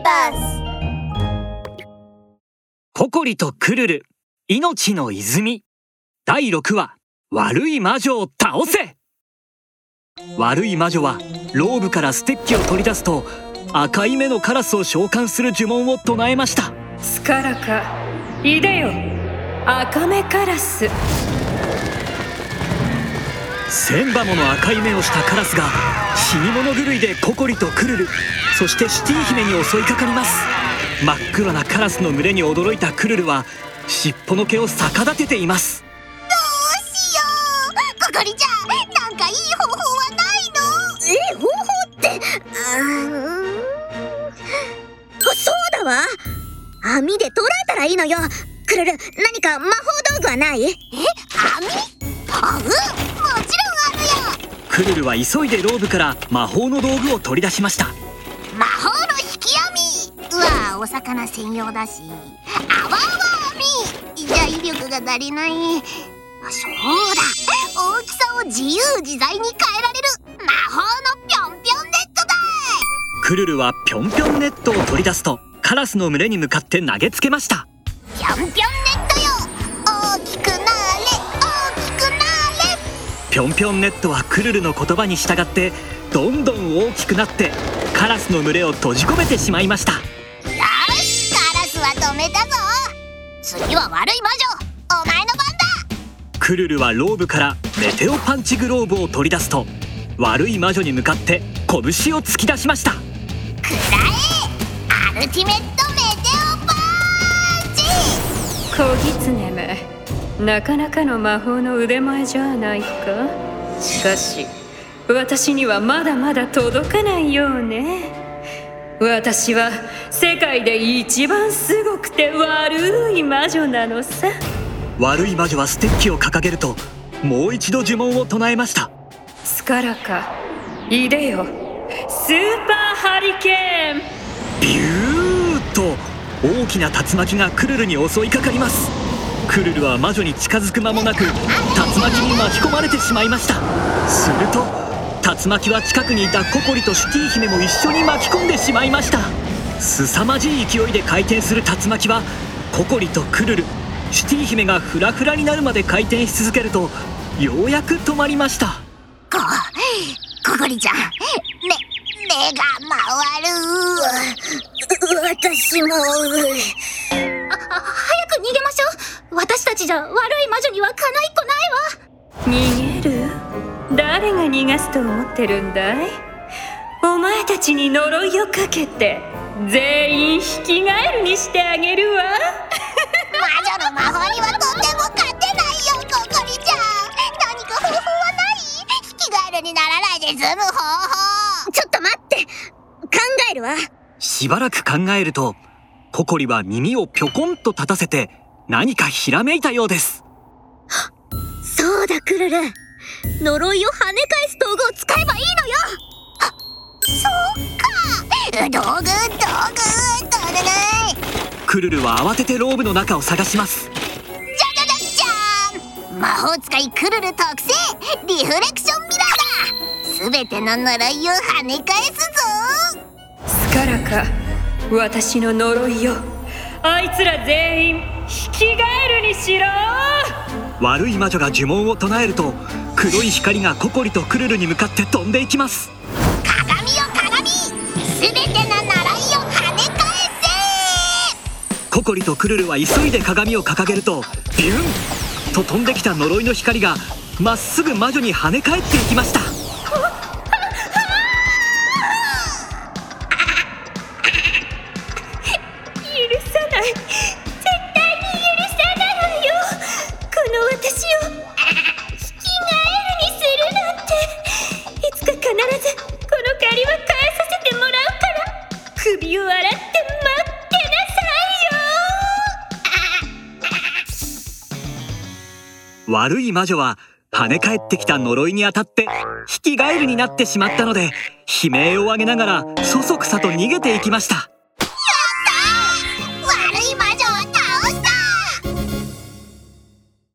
ーバースココリとクルル。命の泉。第6話。悪い魔女を倒せ。悪い魔女はローブからステッキを取り出すと赤い目のカラスを召喚する呪文を唱えました。スカラカ。いでよ。赤目カラス千羽もの赤い目をしたカラスが死に物狂いでココリとクルルそしてシティ姫に襲いかかります。真っ黒なカラスの群れに驚いたクルルは尻尾の毛を逆立てています。どうしよう。ココリちゃんなんかいい方法はないの？え方法って？うーん。そうだわ。網で捕らえたらいいのよ。クルル何か魔法道具はない？え網？あうクルルは急いでローブから魔法の道具を取り出しました。魔法の引き網。うわお魚専用だし。あわあわ網。じゃ威力が足りない。あそうだ。大きさを自由自在に変えられる。魔法のぴょんぴょんネットだ。クルルはぴょんぴょんネットを取り出すとカラスの群れに向かって投げつけました。ぴょんぴょんぴょんぴょんネットはクルルの言葉に従ってどんどん大きくなってカラスの群れを閉じ込めてしまいました。よしカラスは止めたぞ。次は悪い魔女。お前の番だ。クルルはローブからメテオパンチグローブを取り出すと悪い魔女に向かって拳を突き出しました。くらえアルティメットメテオパンチ。小狐めなかなかの魔法の腕前じゃないか？しかし私にはまだまだ届かないようね。私は世界で一番すごくて悪い魔女なのさ。悪い魔女はステッキを掲げるともう一度呪文を唱えました。スカラカいでよスーパーハリケーン。ビューッと大きな竜巻がクルルに襲いかかりますクルルは魔女に近づく間もなく竜巻に巻き込まれてしまいました。すると竜巻は近くにいたココリとシュティ姫も一緒に巻き込んでしまいました。凄まじい勢いで回転する竜巻はココリとクルルシュティ姫がフラフラになるまで回転し続けるとようやく止まりました。こココリちゃん目目が回る。私もあ早く逃げましょう私たちじゃ悪い魔女にはかないっこないわ。逃げる？誰が逃がすと思ってるんだい？お前たちに呪いをかけて全員引き返るにしてあげるわ。魔女の魔法にはとても勝てないよココリちゃん。何か方法はない？引き返るにならないで済む方法。ちょっと待って。考えるわ。しばらく考えるとココリは耳をぴょこんと立たせて何かひらめいたようです。そうだクルル。呪いを跳ね返す道具を使えばいいのよ。あそうか。道具道具取れないクルルは慌ててローブの中を探します。じゃじゃじゃじゃん魔法使いクルル特製リフレクションミラーだ。すべての呪いを跳ね返すぞ。スカラカ私の呪いよあいつら全員引き返るにしろ。悪い魔女が呪文を唱えると黒い光がココリとクルルに向かって飛んでいきます。鏡よ鏡。すべての呪いを跳ね返ココリとクルルは急いで鏡を掲げるとビュンと飛んできた呪いの光がまっすぐ魔女に跳ね返っていきました悪い魔女は跳ね返ってきた呪いにあたって引き返るになってしまったので悲鳴を上げながらそそくさと逃げていきました。